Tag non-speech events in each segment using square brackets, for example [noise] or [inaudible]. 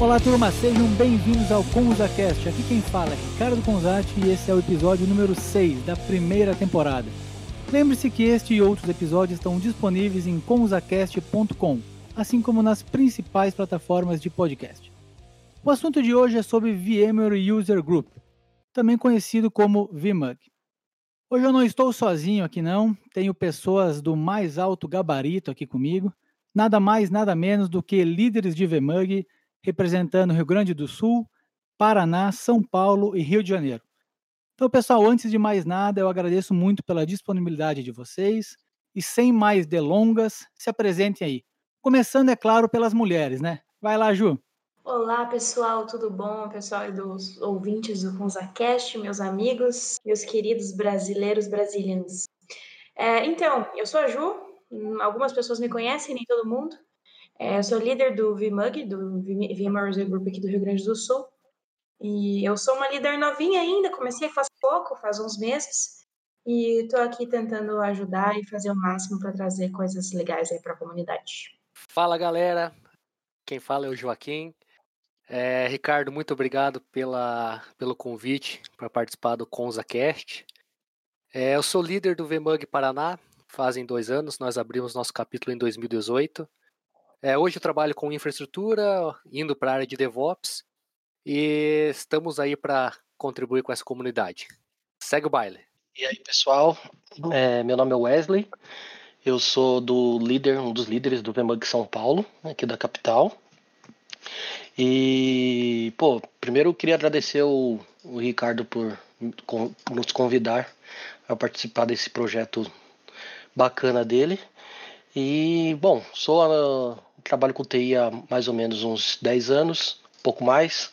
Olá turma, sejam bem-vindos ao ConzaCast. Aqui quem fala é Ricardo Conzati e esse é o episódio número 6 da primeira temporada. Lembre-se que este e outros episódios estão disponíveis em conzacast.com, assim como nas principais plataformas de podcast. O assunto de hoje é sobre VMware User Group, também conhecido como VMUG. Hoje eu não estou sozinho aqui não, tenho pessoas do mais alto gabarito aqui comigo, nada mais, nada menos do que líderes de VMUG representando Rio Grande do Sul, Paraná, São Paulo e Rio de Janeiro. Então, pessoal, antes de mais nada, eu agradeço muito pela disponibilidade de vocês e sem mais delongas, se apresentem aí. Começando, é claro, pelas mulheres, né? Vai lá, Ju. Olá, pessoal, tudo bom? Pessoal dos ouvintes do FunzaCast, meus amigos, meus queridos brasileiros brasileiros. É, então, eu sou a Ju, algumas pessoas me conhecem, nem todo mundo. É, sou líder do VMUG, do VMware Group aqui do Rio Grande do Sul. E eu sou uma líder novinha ainda, comecei faz pouco, faz uns meses. E estou aqui tentando ajudar e fazer o máximo para trazer coisas legais aí para a comunidade. Fala galera, quem fala é o Joaquim. É, Ricardo, muito obrigado pela, pelo convite para participar do ConzaCast. É, eu sou líder do VMUG Paraná, fazem dois anos, nós abrimos nosso capítulo em 2018. É, hoje eu trabalho com infraestrutura, indo para a área de DevOps e estamos aí para contribuir com essa comunidade. Segue o baile. E aí, pessoal, é, meu nome é Wesley, eu sou do líder, um dos líderes do VMUG São Paulo, aqui da capital. E, pô, primeiro eu queria agradecer o, o Ricardo por nos convidar a participar desse projeto bacana dele. E, bom, sou a, trabalho com TI há mais ou menos uns 10 anos, pouco mais.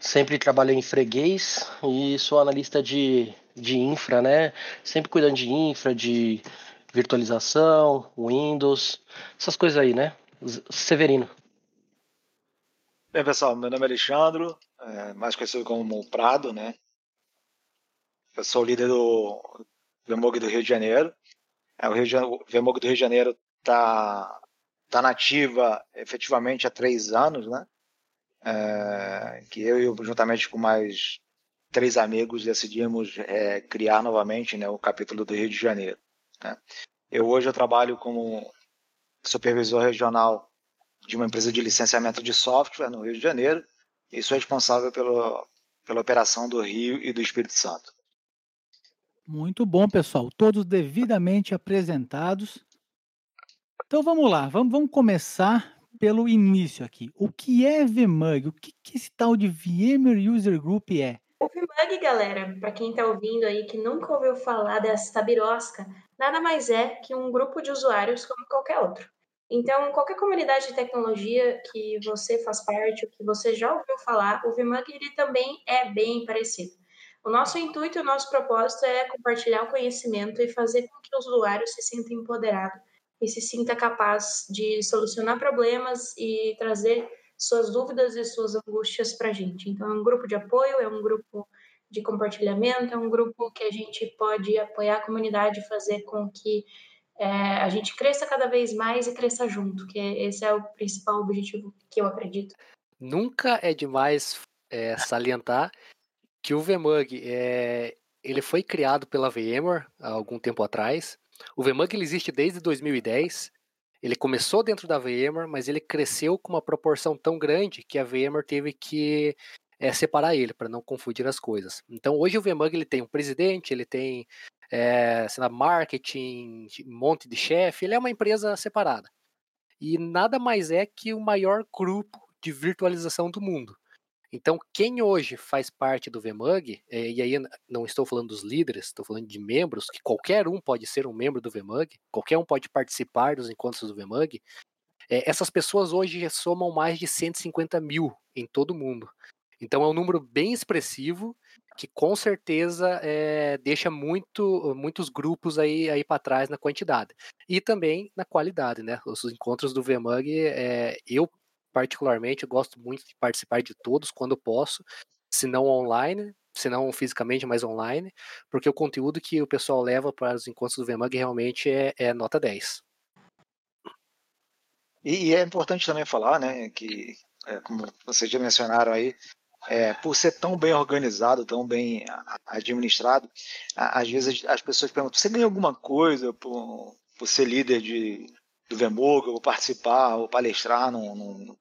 Sempre trabalhei em freguês e sou analista de, de infra, né? Sempre cuidando de infra, de virtualização, Windows, essas coisas aí, né? Severino. Bem, pessoal, meu nome é Alexandre, é, mais conhecido como Prado, né? Eu sou líder do VMOG do Rio de Janeiro. É, o, VMOG do Rio de Janeiro está está nativa efetivamente há três anos, né? É, que eu, eu, juntamente com mais três amigos, decidimos é, criar novamente né, o capítulo do Rio de Janeiro. Né? Eu hoje eu trabalho como supervisor regional de uma empresa de licenciamento de software no Rio de Janeiro e sou responsável pelo, pela operação do Rio e do Espírito Santo. Muito bom, pessoal. Todos devidamente apresentados. Então vamos lá, vamos, vamos começar pelo início aqui. O que é VMUG? O que, que esse tal de VMware User Group é? O VMUG, galera, para quem está ouvindo aí que nunca ouviu falar dessa birosca, nada mais é que um grupo de usuários como qualquer outro. Então, qualquer comunidade de tecnologia que você faz parte, ou que você já ouviu falar, o VMUG ele também é bem parecido. O nosso intuito e o nosso propósito é compartilhar o conhecimento e fazer com que os usuários se sintam empoderados e se sinta capaz de solucionar problemas e trazer suas dúvidas e suas angústias para a gente. Então, é um grupo de apoio, é um grupo de compartilhamento, é um grupo que a gente pode apoiar a comunidade e fazer com que é, a gente cresça cada vez mais e cresça junto, que esse é o principal objetivo que eu acredito. Nunca é demais é, salientar que o VMUG é, ele foi criado pela VMware há algum tempo atrás o VMUG ele existe desde 2010. Ele começou dentro da VMware, mas ele cresceu com uma proporção tão grande que a VMware teve que é, separar ele para não confundir as coisas. Então hoje o VMUG ele tem um presidente, ele tem é, sei lá, marketing, um monte de chefe, ele é uma empresa separada. E nada mais é que o maior grupo de virtualização do mundo. Então, quem hoje faz parte do VMUG, é, e aí não estou falando dos líderes, estou falando de membros, que qualquer um pode ser um membro do VMUG, qualquer um pode participar dos encontros do VMUG, é, essas pessoas hoje somam mais de 150 mil em todo o mundo. Então é um número bem expressivo que com certeza é, deixa muito, muitos grupos aí, aí para trás na quantidade e também na qualidade, né? Os encontros do VMUG, é, eu particularmente, gosto muito de participar de todos quando posso, se não online, se não fisicamente, mas online, porque o conteúdo que o pessoal leva para os encontros do VMUG realmente é, é nota 10. E, e, é importante também falar, né, que é, como vocês já mencionaram aí, é, por ser tão bem organizado, tão bem administrado, às vezes as pessoas perguntam: você ganha alguma coisa por, por ser líder de, do Vemog, ou participar, ou palestrar num, num,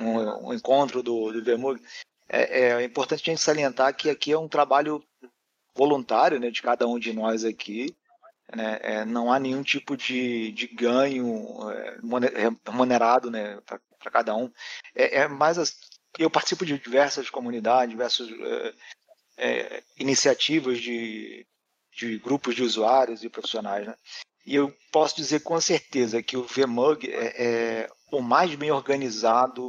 num encontro do, do? É, é, importante a gente salientar que aqui é um trabalho voluntário né, de cada um de nós aqui. Né, é, não há nenhum tipo de, de ganho é, remunerado né, para cada um. É, é mais as, eu participo de diversas comunidades, diversas é, é, iniciativas de, de grupos de usuários e profissionais, né? E eu posso dizer com certeza que o VMUG é, é o mais bem organizado,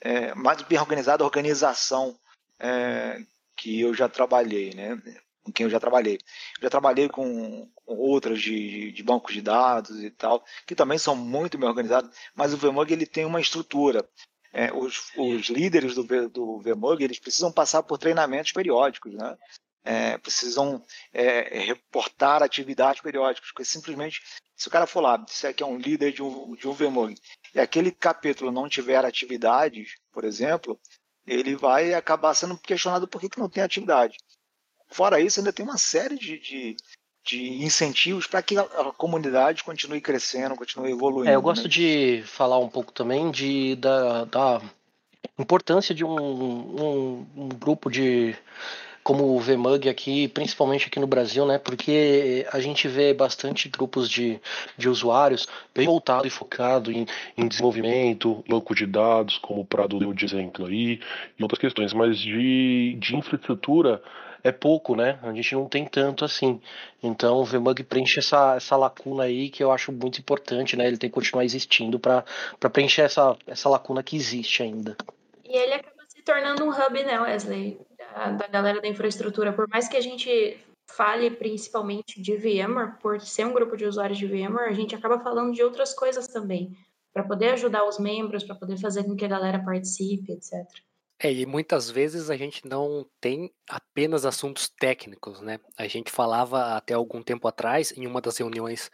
é, mais bem organizada organização é, que eu já trabalhei, né? Com quem eu já trabalhei. Eu já trabalhei com, com outras de, de, bancos de dados e tal, que também são muito bem organizados, mas o VMUG ele tem uma estrutura é, os, os, líderes do, do VMUG eles precisam passar por treinamentos periódicos, né? É, precisam é, reportar atividades periódicas, porque simplesmente, se o cara for lá, disser que é um líder de um, de um VMUG, e aquele capítulo não tiver atividades, por exemplo, ele vai acabar sendo questionado por que, que não tem atividade. Fora isso, ainda tem uma série de, de de incentivos para que a, a, comunidade continue crescendo, continue evoluindo. É, eu gosto né? de falar um pouco também de, da, da importância de um, um, um grupo de como o VMUG aqui, principalmente aqui no Brasil, né? Porque a gente vê bastante grupos de, de usuários bem voltado e focado em, em desenvolvimento, banco de dados, como o Prado deu de exemplo aí, e outras questões, mas de, de infraestrutura é pouco, né? A gente não tem tanto assim. Então o VMUG preenche essa, essa lacuna aí que eu acho muito importante, né? Ele tem que continuar existindo para preencher essa, essa lacuna que existe ainda. E ele acaba se tornando um hub, né, Wesley? Da, galera da infraestrutura. Por mais que a gente fale principalmente de VMware, por ser um grupo de usuários de VMware, a gente acaba falando de outras coisas também, para poder ajudar os membros, para poder fazer com que a galera participe, etc. É, e muitas vezes a gente não tem apenas assuntos técnicos, né? A gente falava até algum tempo atrás, em uma das reuniões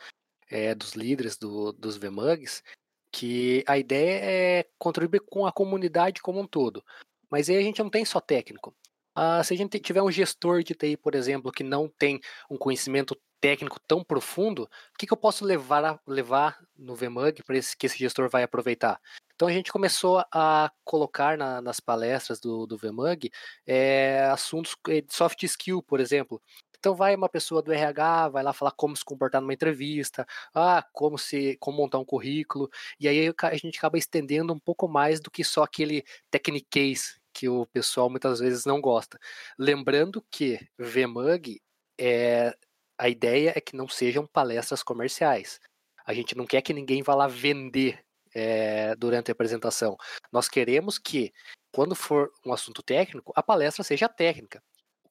é, dos líderes do, dos VMUGs, que a ideia é contribuir com a comunidade como um todo. Mas aí a gente não tem só técnico. Ah, se a gente tiver um gestor de TI, por exemplo, que não tem um conhecimento técnico tão profundo, o que, que eu posso levar, a, levar no VMUG para que esse gestor vai aproveitar? Então a gente começou a colocar na, nas palestras do, do VMUG é, assuntos de soft skill, por exemplo. Então vai uma pessoa do RH, vai lá falar como se comportar numa entrevista, ah, como se como montar um currículo, e aí a gente acaba estendendo um pouco mais do que só aquele techniquez que o pessoal muitas vezes não gosta. Lembrando que VMUG é a ideia é que não sejam palestras comerciais. A gente não quer que ninguém vá lá vender é, durante a apresentação. Nós queremos que, quando for um assunto técnico, a palestra seja técnica.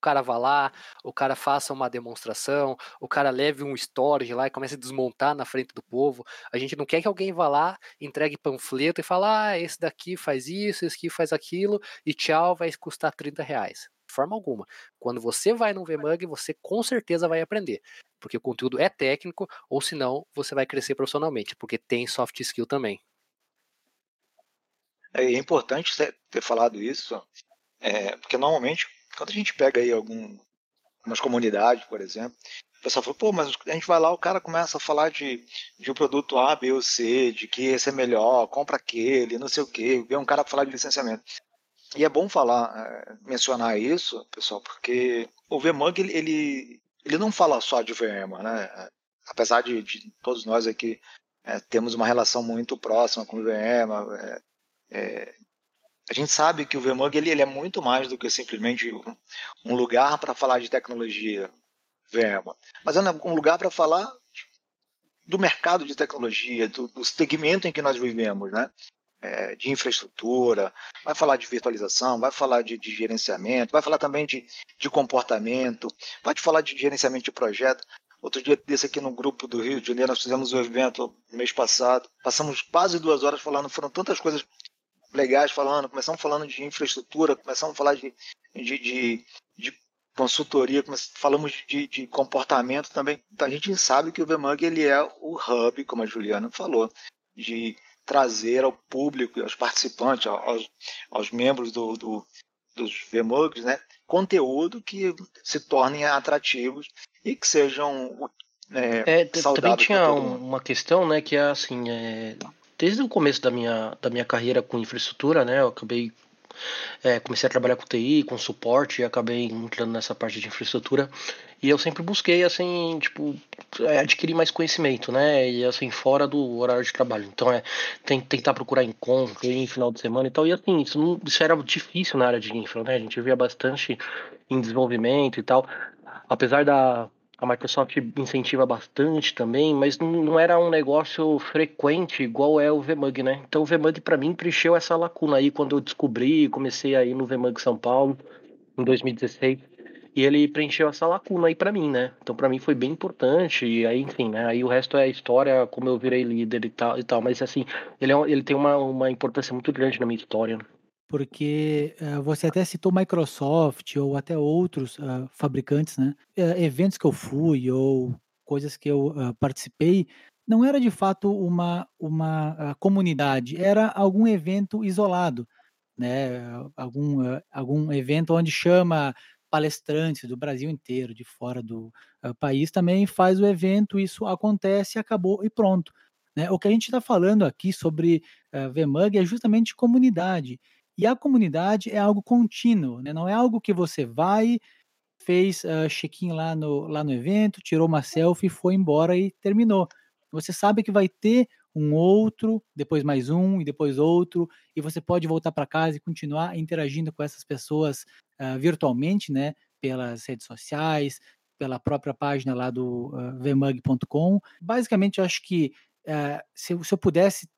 Cara vá lá, o cara faça uma demonstração, o cara leve um storage lá e comece a desmontar na frente do povo. A gente não quer que alguém vá lá, entregue panfleto e fale, ah, esse daqui faz isso, esse aqui faz aquilo, e tchau, vai custar 30 reais de forma alguma. Quando você vai no VMUG, você com certeza vai aprender, porque o conteúdo é técnico, ou senão você vai crescer profissionalmente, porque tem soft skill também. É, é importante ter falado isso, é, porque normalmente, quando a gente pega aí algum, algumas comunidades, por exemplo, o pessoal fala, pô, mas a gente vai lá, o cara começa a falar de, de um produto A, B ou C, de que esse é melhor, compra aquele, não sei o quê, vê um cara falar de licenciamento. E é bom falar, é, mencionar isso, pessoal, porque o VMUG, ele, ele, ele não fala só de VMware, né? Apesar de, de todos nós aqui é, temos uma relação muito próxima com o VMware, é, é, a gente sabe que o VMUG ele, ele, é muito mais do que simplesmente um lugar para falar de tecnologia VMware, mas é um lugar para falar do mercado de tecnologia, do, do, segmento em que nós vivemos, né? É, de infraestrutura, vai falar de virtualização, vai falar de, de gerenciamento, vai falar também de, de comportamento, vai falar de gerenciamento de projeto. Outro dia desse aqui no grupo do Rio de Janeiro, nós fizemos um evento mês passado, passamos quase duas horas falando, foram tantas coisas legais falando, começamos falando de infraestrutura, começamos a falar de, de, de, de consultoria, falamos de, de, comportamento também. Então a gente sabe que o VMUG ele é o hub, como a Juliana falou, de trazer ao público, aos participantes, aos, aos membros do, do, dos VMUGs, né, conteúdo que se tornem atrativos e que sejam é, é, também tinha uma questão, né, que é assim, é, desde o começo da minha, da minha carreira com infraestrutura, né, eu acabei é, comecei a trabalhar com TI, com suporte, e acabei entrando nessa parte de infraestrutura. E eu sempre busquei, assim, tipo, é, adquirir mais conhecimento, né? E assim, fora do horário de trabalho. Então é tentar procurar encontro em final de semana e tal. E assim, isso, não, isso era difícil na área de infra, né? A gente via bastante em desenvolvimento e tal. Apesar da, a Microsoft incentiva bastante também, mas não, era um negócio frequente igual é o VMUG, né? Então o VMUG para mim preencheu essa lacuna aí quando eu descobri, comecei aí no VMUG São Paulo em 2016. E ele preencheu essa lacuna aí para mim, né? Então para mim foi bem importante. E aí, enfim, né? Aí o resto é história, como eu virei líder e tal, e tal. Mas assim, ele, é, ele tem uma, uma importância muito grande na minha história. Né? Porque uh, você até citou Microsoft ou até outros uh, fabricantes, né? Uh, eventos que eu fui ou coisas que eu participei, não era de fato uma, uma comunidade, era algum evento isolado, né? Algum, algum evento onde chama palestrantes do Brasil inteiro, de fora do país, também faz o evento, isso acontece, acabou e pronto. Né? O que a gente está falando aqui sobre uh, VMUG é justamente comunidade. E a comunidade é algo contínuo, né? não é algo que você vai, fez uh, check-in lá no, lá no evento, tirou uma selfie, foi embora e terminou. Você sabe que vai ter um outro, depois mais um e depois outro, e você pode voltar para casa e continuar interagindo com essas pessoas uh, virtualmente, né, pelas redes sociais, pela própria página lá do uh, vmug.com. Basicamente, eu acho que uh, se, se, eu pudesse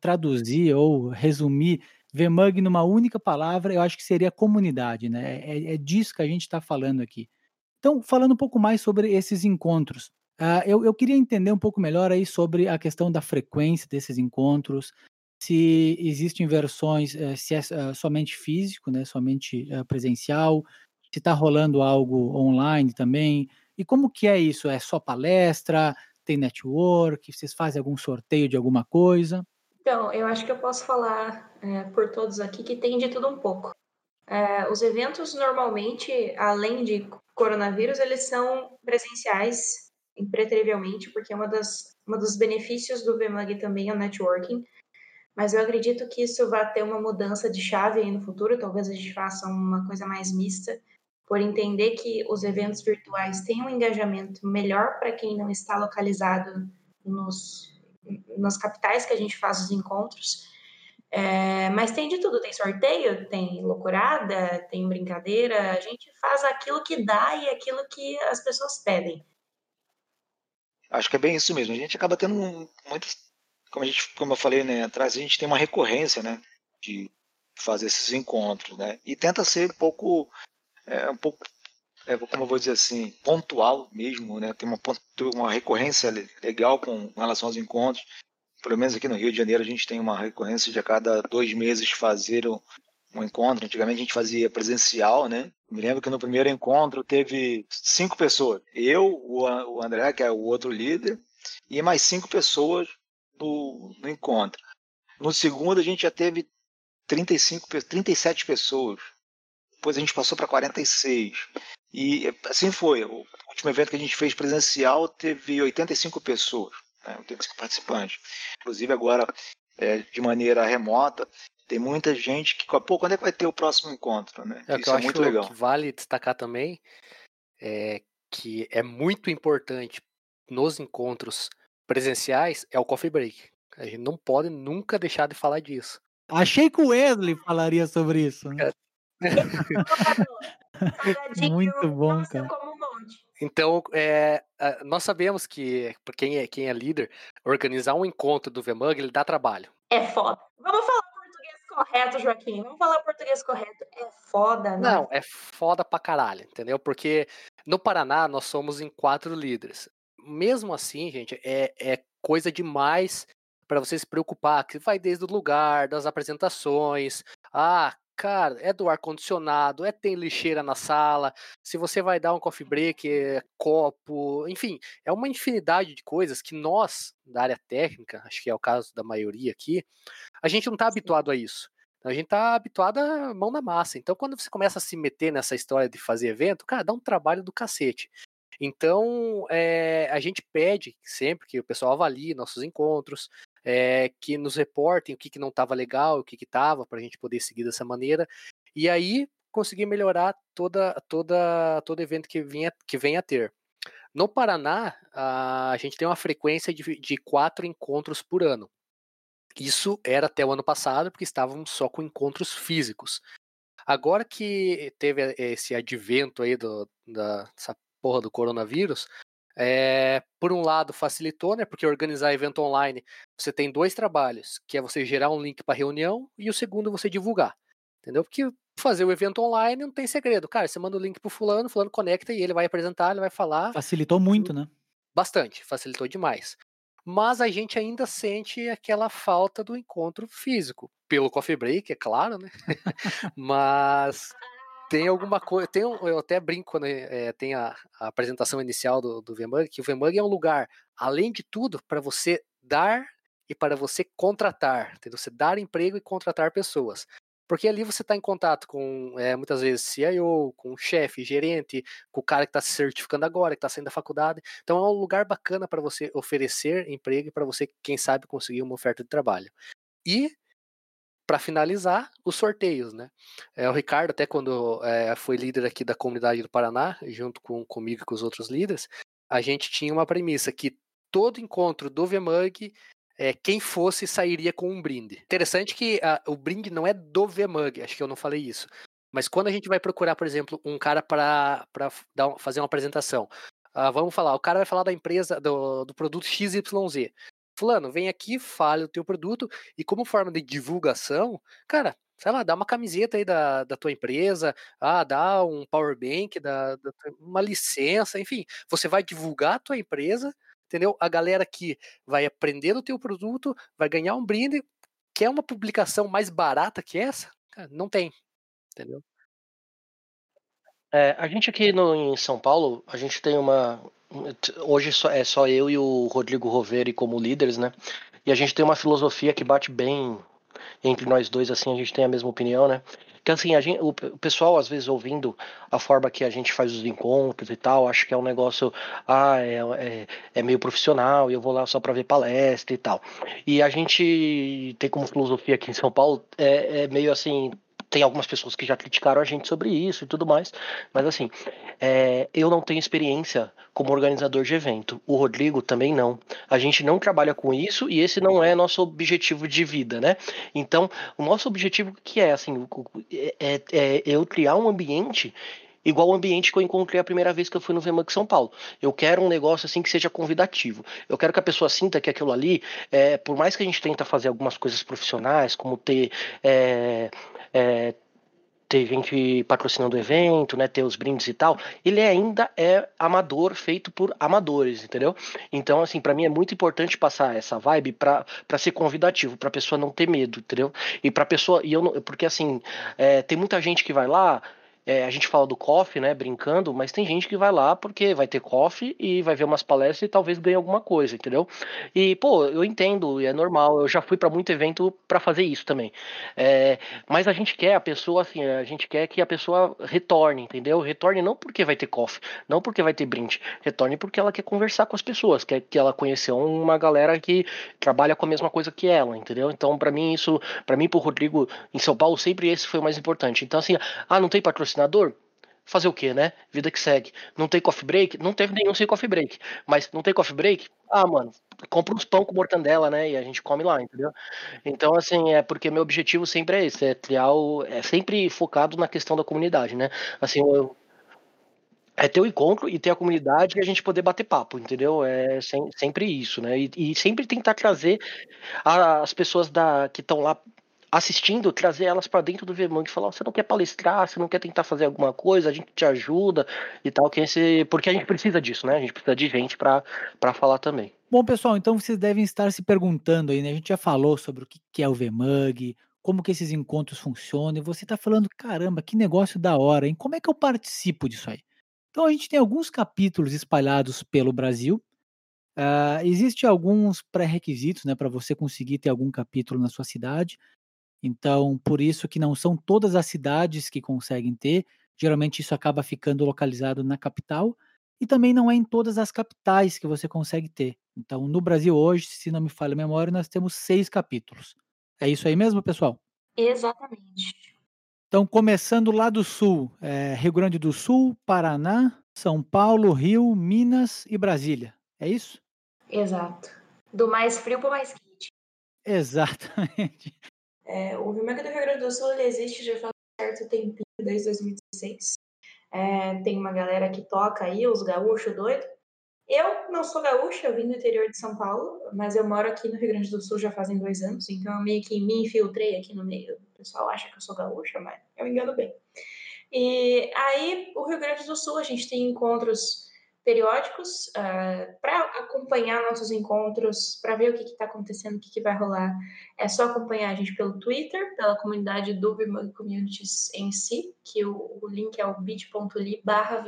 traduzir ou resumir VMUG numa única palavra, eu acho que seria comunidade, né? É, é disso que a gente está falando aqui. Então, falando um pouco mais sobre esses encontros, Uh, eu, eu, queria entender um pouco melhor aí sobre a questão da frequência desses encontros, se existem versões, uh, se é uh, somente físico, né, somente presencial, se está rolando algo online também, e como que é isso? É só palestra, tem network, vocês fazem algum sorteio de alguma coisa? Então, eu acho que eu posso falar é, por todos aqui que tem de tudo um pouco. É, os eventos normalmente, além de coronavírus, eles são presenciais impreterivelmente, porque é uma das, uma dos benefícios do VMUG também é o networking. Mas eu acredito que isso vai ter uma mudança de chave aí no futuro. Talvez a gente faça uma coisa mais mista, por entender que os eventos virtuais têm um engajamento melhor para quem não está localizado nos, nas capitais que a gente faz os encontros. É, mas tem de tudo, tem sorteio, tem loucurada, tem brincadeira, a gente faz aquilo que dá e aquilo que as pessoas pedem. Acho que é bem isso mesmo. A gente acaba tendo muito, como a gente, como eu falei, né, atrás a gente tem uma recorrência, né, de fazer esses encontros, né, e tenta ser um pouco, é, um pouco, é, como eu vou dizer assim, pontual mesmo, né, tem uma, uma recorrência legal com relação aos encontros. Pelo menos aqui no Rio de Janeiro a gente tem uma recorrência de a cada dois meses fazer um encontro. Antigamente a gente fazia presencial, né? Me lembro que no primeiro encontro teve cinco pessoas. Eu, o André, que é o outro líder, e mais cinco pessoas no, no encontro. No segundo a gente já teve 35, 37 pessoas. Depois a gente passou para 46. E assim foi. O último evento que a gente fez presencial teve 85 pessoas, né? 85 participantes. Inclusive agora, é, de maneira remota, tem muita gente que, pô, quando é que vai ter o próximo encontro, né? É, Isso é muito legal. Que vale destacar também é que é muito importante nos encontros presenciais é o coffee break. A gente não pode nunca deixar de falar disso. Achei que o Wesley falaria sobre isso. Né? Muito bom, cara. Então, é, nós sabemos que, quem é, quem é líder, organizar um encontro do VMUG, ele dá trabalho. É foda. Vamos falar correto, Joaquim. Vamos falar português correto. É foda, né? Não, é foda pra caralho, entendeu? Porque no Paraná nós somos em quatro líderes. Mesmo assim, gente, é, é coisa demais para você se preocupar, que vai desde o lugar, das apresentações, ah, cara, é do ar-condicionado, é tem lixeira na sala, se você vai dar um coffee break, é copo, enfim, é uma infinidade de coisas que nós, da área técnica, acho que é o caso da maioria aqui, a gente não está habituado a isso. A gente tá habituado a mão na massa. Então, quando você começa a se meter nessa história de fazer evento, cara, dá um trabalho do cacete. Então, é, a gente pede sempre que o pessoal avalie nossos encontros, é, que nos reportem o que, que não estava legal, o que estava, para a gente poder seguir dessa maneira. E aí, conseguir melhorar toda, toda, todo evento que, vinha, que venha a ter. No Paraná, a gente tem uma frequência de, de quatro encontros por ano. Isso era até o ano passado, porque estávamos só com encontros físicos. Agora que teve esse advento aí do, da, dessa porra do coronavírus, é, por um lado facilitou, né? Porque organizar evento online, você tem dois trabalhos, que é você gerar um link para reunião e o segundo você divulgar. Entendeu? Porque fazer o evento online não tem segredo. Cara, você manda o link pro fulano, fulano conecta e ele vai apresentar, ele vai falar. Facilitou muito, né? Bastante, facilitou demais mas a gente ainda sente aquela falta do encontro físico. Pelo coffee break, é claro, né? [laughs] mas tem alguma coisa. Tem um, eu até brinco quando é, tem a, a, apresentação inicial do, do VMUG, que o VMUG é um lugar, além de tudo, para você dar e para você contratar. Entendeu? Você dar emprego e contratar pessoas. Porque ali você está em contato com, é, muitas vezes, CIO, com chefe, gerente, com o cara que está se certificando agora, que está saindo da faculdade. Então é um lugar bacana para você oferecer emprego e para você, quem sabe, conseguir uma oferta de trabalho. E para finalizar, os sorteios, né? É, o Ricardo, até quando é, foi líder aqui da comunidade do Paraná, junto com comigo e com os outros líderes, a gente tinha uma premissa que todo encontro do VMUG é, quem fosse sairia com um brinde. Interessante que a, o brinde não é do VMUG, acho que eu não falei isso. Mas quando a gente vai procurar, por exemplo, um cara para fazer uma apresentação, uh, vamos falar, o cara vai falar da empresa, do, do produto XYZ. Fulano, vem aqui, fale o teu produto e como forma de divulgação, cara, sei lá, dá uma camiseta aí da, da tua empresa, ah, dá um power bank, dá, uma licença, enfim, você vai divulgar a tua empresa entendeu? A galera que vai aprender o teu produto, vai ganhar um brinde, quer uma publicação mais barata que essa? não tem, entendeu? É, a gente aqui no, em São Paulo, a gente tem uma. Hoje só, é só eu e o Rodrigo Roveri como líderes, né? E a gente tem uma filosofia que bate bem entre nós dois, assim, a gente tem a mesma opinião, né? Que assim, a gente, o, pessoal, às vezes, ouvindo a forma que a gente faz os encontros e tal, acho que é um negócio, ah, é, é, é meio profissional, e eu vou lá só para ver palestra e tal. E a gente tem como filosofia aqui em São Paulo, é, é meio assim, tem algumas pessoas que já criticaram a gente sobre isso e tudo mais, mas assim, é, eu não tenho experiência como organizador de evento. O Rodrigo também não. A gente não trabalha com isso e esse não é nosso objetivo de vida, né? Então, o nosso objetivo que é assim, é, é, é eu criar um ambiente igual o ambiente que eu encontrei a primeira vez que eu fui no VMUG São Paulo. Eu quero um negócio assim que seja convidativo. Eu quero que a pessoa sinta que aquilo ali, é, por mais que a gente tenta fazer algumas coisas profissionais, como ter é, é, ter gente patrocinando o evento, né, ter os brindes e tal, ele ainda é amador, feito por amadores, entendeu? Então, assim, para mim é muito importante passar essa vibe para ser convidativo, pra pessoa não ter medo, entendeu? E pra pessoa, e eu não, porque assim, é, tem muita gente que vai lá, é, a gente fala do coffee, né, brincando, mas tem gente que vai lá porque vai ter coffee e vai ver umas palestras e talvez ganhe alguma coisa, entendeu? E, pô, eu entendo, é normal, eu já fui para muito evento para fazer isso também. É, mas a gente quer a pessoa, assim, a gente quer que a pessoa retorne, entendeu? Retorne não porque vai ter coffee, não porque vai ter brinde, retorne porque ela quer conversar com as pessoas, quer que ela conheceu uma galera que trabalha com a mesma coisa que ela, entendeu? Então, para mim, isso, para mim, pro Rodrigo, em São Paulo, sempre esse foi o mais importante. Então, assim, ah, não tem patrocínio patrocinador, fazer o quê, né? Vida que segue. Não tem coffee break? Não teve nenhum sem coffee break. Mas não tem coffee break? Ah, mano, compra uns pão com mortandela, né? E a gente come lá, entendeu? Então, assim, é porque meu objetivo sempre é esse, é criar o. É sempre focado na questão da comunidade, né? Assim, eu, é ter o encontro e ter a comunidade e a gente poder bater papo, entendeu? É sem, sempre isso, né? E, e sempre tentar trazer as pessoas da, que estão lá assistindo, trazer elas para dentro do VMUG e falar: você não quer palestrar, você não quer tentar fazer alguma coisa, a gente te ajuda e tal, que esse... porque a gente precisa disso, né? A gente precisa de gente para falar também. Bom, pessoal, então vocês devem estar se perguntando aí, né? A gente já falou sobre o que é o VMUG, como que esses encontros funcionam, e você está falando, caramba, que negócio da hora, hein? Como é que eu participo disso aí? Então a gente tem alguns capítulos espalhados pelo Brasil. Uh, Existem alguns pré-requisitos né, para você conseguir ter algum capítulo na sua cidade. Então, por isso que não são todas as cidades que conseguem ter. Geralmente isso acaba ficando localizado na capital. E também não é em todas as capitais que você consegue ter. Então, no Brasil hoje, se não me falha a memória, nós temos seis capítulos. É isso aí mesmo, pessoal? Exatamente. Então, começando lá do sul, é Rio Grande do Sul, Paraná, São Paulo, Rio, Minas e Brasília. É isso? Exato. Do mais frio para o mais quente. Exatamente. É, o Remake do Rio Grande do Sul ele existe já faz um certo tempinho, desde 2016. É, tem uma galera que toca aí, os gaúchos doidos. Eu não sou gaúcha, eu vim do interior de São Paulo, mas eu moro aqui no Rio Grande do Sul já fazem dois anos, então eu meio que me infiltrei aqui no meio. O pessoal acha que eu sou gaúcha, mas eu engano bem. E aí, o Rio Grande do Sul, a gente tem encontros periódicos uh, ah, para acompanhar nossos encontros, para ver o que está acontecendo, o que, que, vai rolar. É só acompanhar a gente pelo Twitter, pela comunidade do Vimug Communities em si, que o, o link é o bit.ly barra.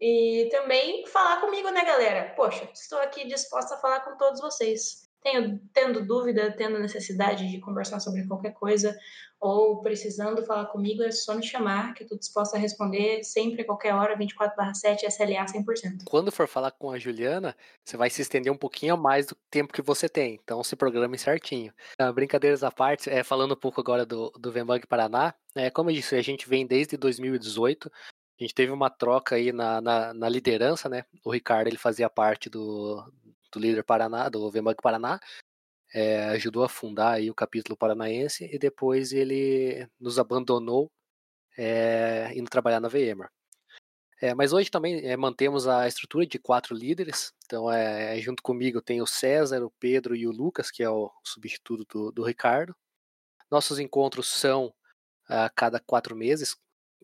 E também falar comigo, né, galera? Poxa, estou aqui disposta a falar com todos vocês. Tenho, tendo dúvida, tendo necessidade de conversar sobre qualquer coisa ou precisando falar comigo, é só me chamar, que eu estou disposta a responder sempre, a qualquer hora, 24/7, SLA 100%. Quando for falar com a Juliana, você vai se estender um pouquinho mais do tempo que você tem, então se programe certinho. Ah, brincadeiras à parte, é, falando um pouco agora do, do VMUG Paraná, é, como eu disse, a gente vem desde 2018, a gente teve uma troca aí na, na, na, liderança, né? O Ricardo ele fazia parte do, do líder Paraná, do VMUG Paraná, é, ajudou a fundar aí o capítulo paranaense e depois ele nos abandonou é, indo trabalhar na VMware. É, mas hoje também é, mantemos a estrutura de quatro líderes. Então, é, junto comigo tem o César, o Pedro e o Lucas, que é o substituto do, do Ricardo. Nossos encontros são a cada quatro meses,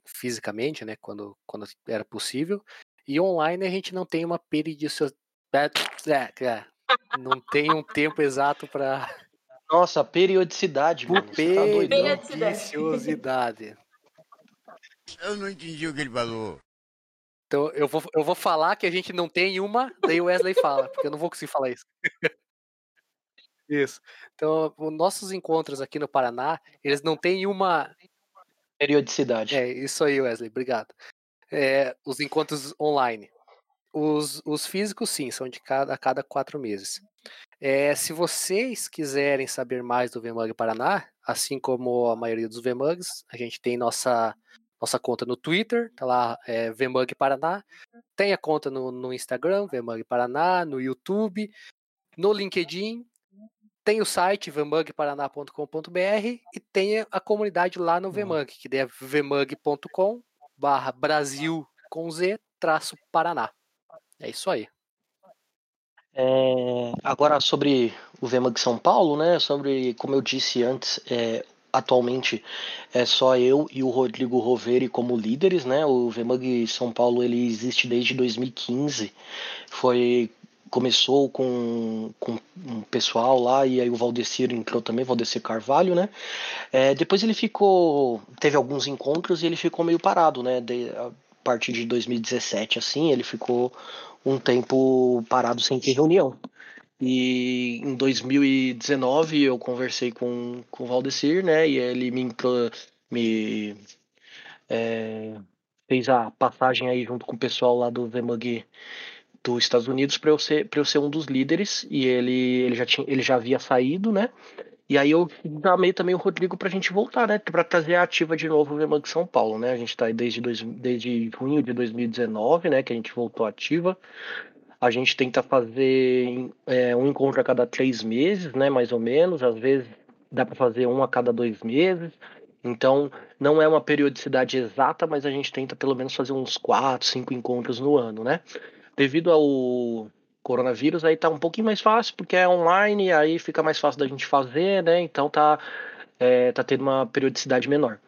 fisicamente, né, quando, quando era possível. E online a gente não tem uma não tem um tempo exato para. Nossa, periodicidade, mano. Periodicidade. Eu não entendi o que ele falou. Então eu vou, eu vou falar que a gente não tem uma, daí o Wesley fala, porque eu não vou conseguir falar isso. isso. Então, os nossos encontros aqui no Paraná, eles não têm uma Periodicidade. É, isso aí, Wesley, obrigado. É, os encontros online. Os, os físicos, sim, são de cada, a cada quatro meses. É, se vocês quiserem saber mais do VMUG Paraná, assim como a maioria dos VMUGs, a gente tem nossa, nossa conta no Twitter, tá lá, é, VMUG Paraná. Tem a conta no, no Instagram, VMUG Paraná, no YouTube, no LinkedIn tem o site vmugparaná.com.br e tem a comunidade lá no Vmug, que é vmug.com barra Brasil com Z traço Paraná. É isso aí. É, agora sobre o Vmug São Paulo, né? Sobre, como eu disse antes, é, atualmente é só eu e o Rodrigo Roveri como líderes, né? O Vmug São Paulo ele existe desde 2015. Foi começou com, com um pessoal lá, e aí o Valdecir entrou também, Valdecir Carvalho, né? É, depois ele ficou, teve alguns encontros e ele ficou meio parado, né? De, partir de 2017, assim, ele ficou um tempo parado sem ter reunião. E em 2019 eu conversei com, com o Valdecir, né? E ele me, me é, fez a passagem aí junto com o pessoal lá do Vemug dos Estados Unidos para eu ser para eu ser um dos líderes e ele ele já tinha ele já havia saído, né? E aí eu chamei também o Rodrigo para a gente voltar, né? Para trazer a ativa de novo o VMUG São Paulo, né? A gente está aí desde, dois, desde junho de 2019, né? Que a gente voltou ativa. A gente tenta fazer é, um encontro a cada três meses, né? Mais ou menos. Às vezes dá para fazer um a cada dois meses. Então não é uma periodicidade exata, mas a gente tenta pelo menos fazer uns quatro, cinco encontros no ano, né? devido ao coronavírus, aí tá um pouquinho mais fácil, porque é online, aí fica mais fácil da gente fazer, né? Então tá, é, tá tendo uma periodicidade menor.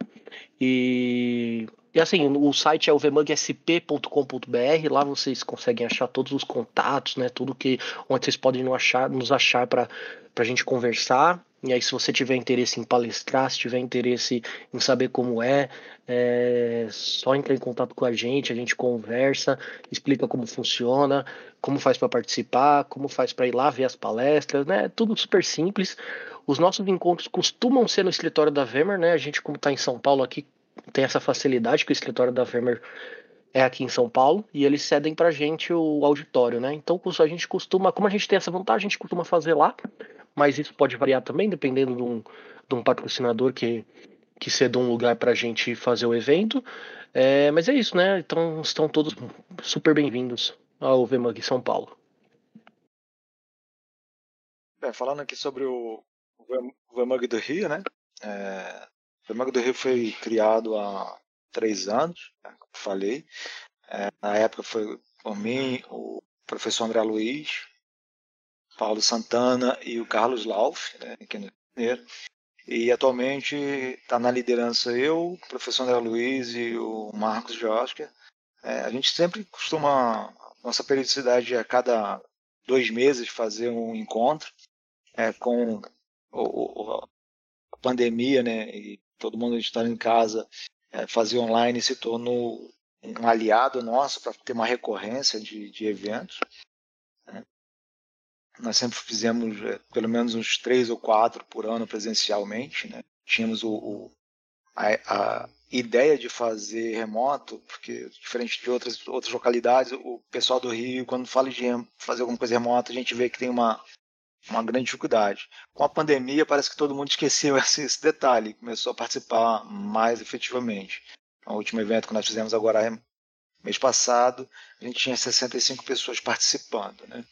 E E assim, o site é o vmugsp.com.br, lá vocês conseguem achar todos os contatos, né? Tudo que onde vocês podem nos achar, nos achar para a gente conversar. E aí, se você tiver interesse em palestrar, se tiver interesse em saber como é, é só entrar em contato com a gente, a gente conversa, explica como funciona, como faz para participar, como faz para ir lá ver as palestras, né? Tudo super simples. Os nossos encontros costumam ser no escritório da Vemer, né? A gente, como está em São Paulo aqui, tem essa facilidade que o escritório da Vermeer é aqui em São Paulo e eles cedem pra gente o auditório, né? Então a gente costuma, como a gente tem essa vantagem, a gente costuma fazer lá, mas isso pode variar também dependendo de um, de um patrocinador que, que um lugar pra gente fazer o evento. É, mas é isso, né? Então estão todos super bem-vindos ao VMUG São Paulo. É, falando aqui sobre o VMUG do Rio, né? É, o Mago do Rio foi criado há três anos, né, como falei. É, na época foi por mim, o professor André Luiz, Paulo Santana e o Carlos Lauf, né, aqui no Rio E atualmente está na liderança eu, o professor André Luiz e o Marcos Josca. É, a gente sempre costuma, nossa periodicidade é a cada dois meses fazer um encontro é, com o, o, a pandemia, né, e todo mundo estando em casa, é, fazer online se tornou um aliado nosso para ter uma recorrência de, de eventos. Né? Nós sempre fizemos é, pelo menos uns três ou quatro por ano presencialmente. Né? Tínhamos o, o a, a, ideia de fazer remoto, porque diferente de outras, outras localidades, o pessoal do Rio, quando fala de fazer alguma coisa remota, a gente vê que tem uma, uma grande dificuldade. Com a pandemia, parece que todo mundo esqueceu [laughs] esse, esse detalhe, começou a participar mais efetivamente. O último evento que nós fizemos agora, mês passado, a gente tinha 65 pessoas participando. Né?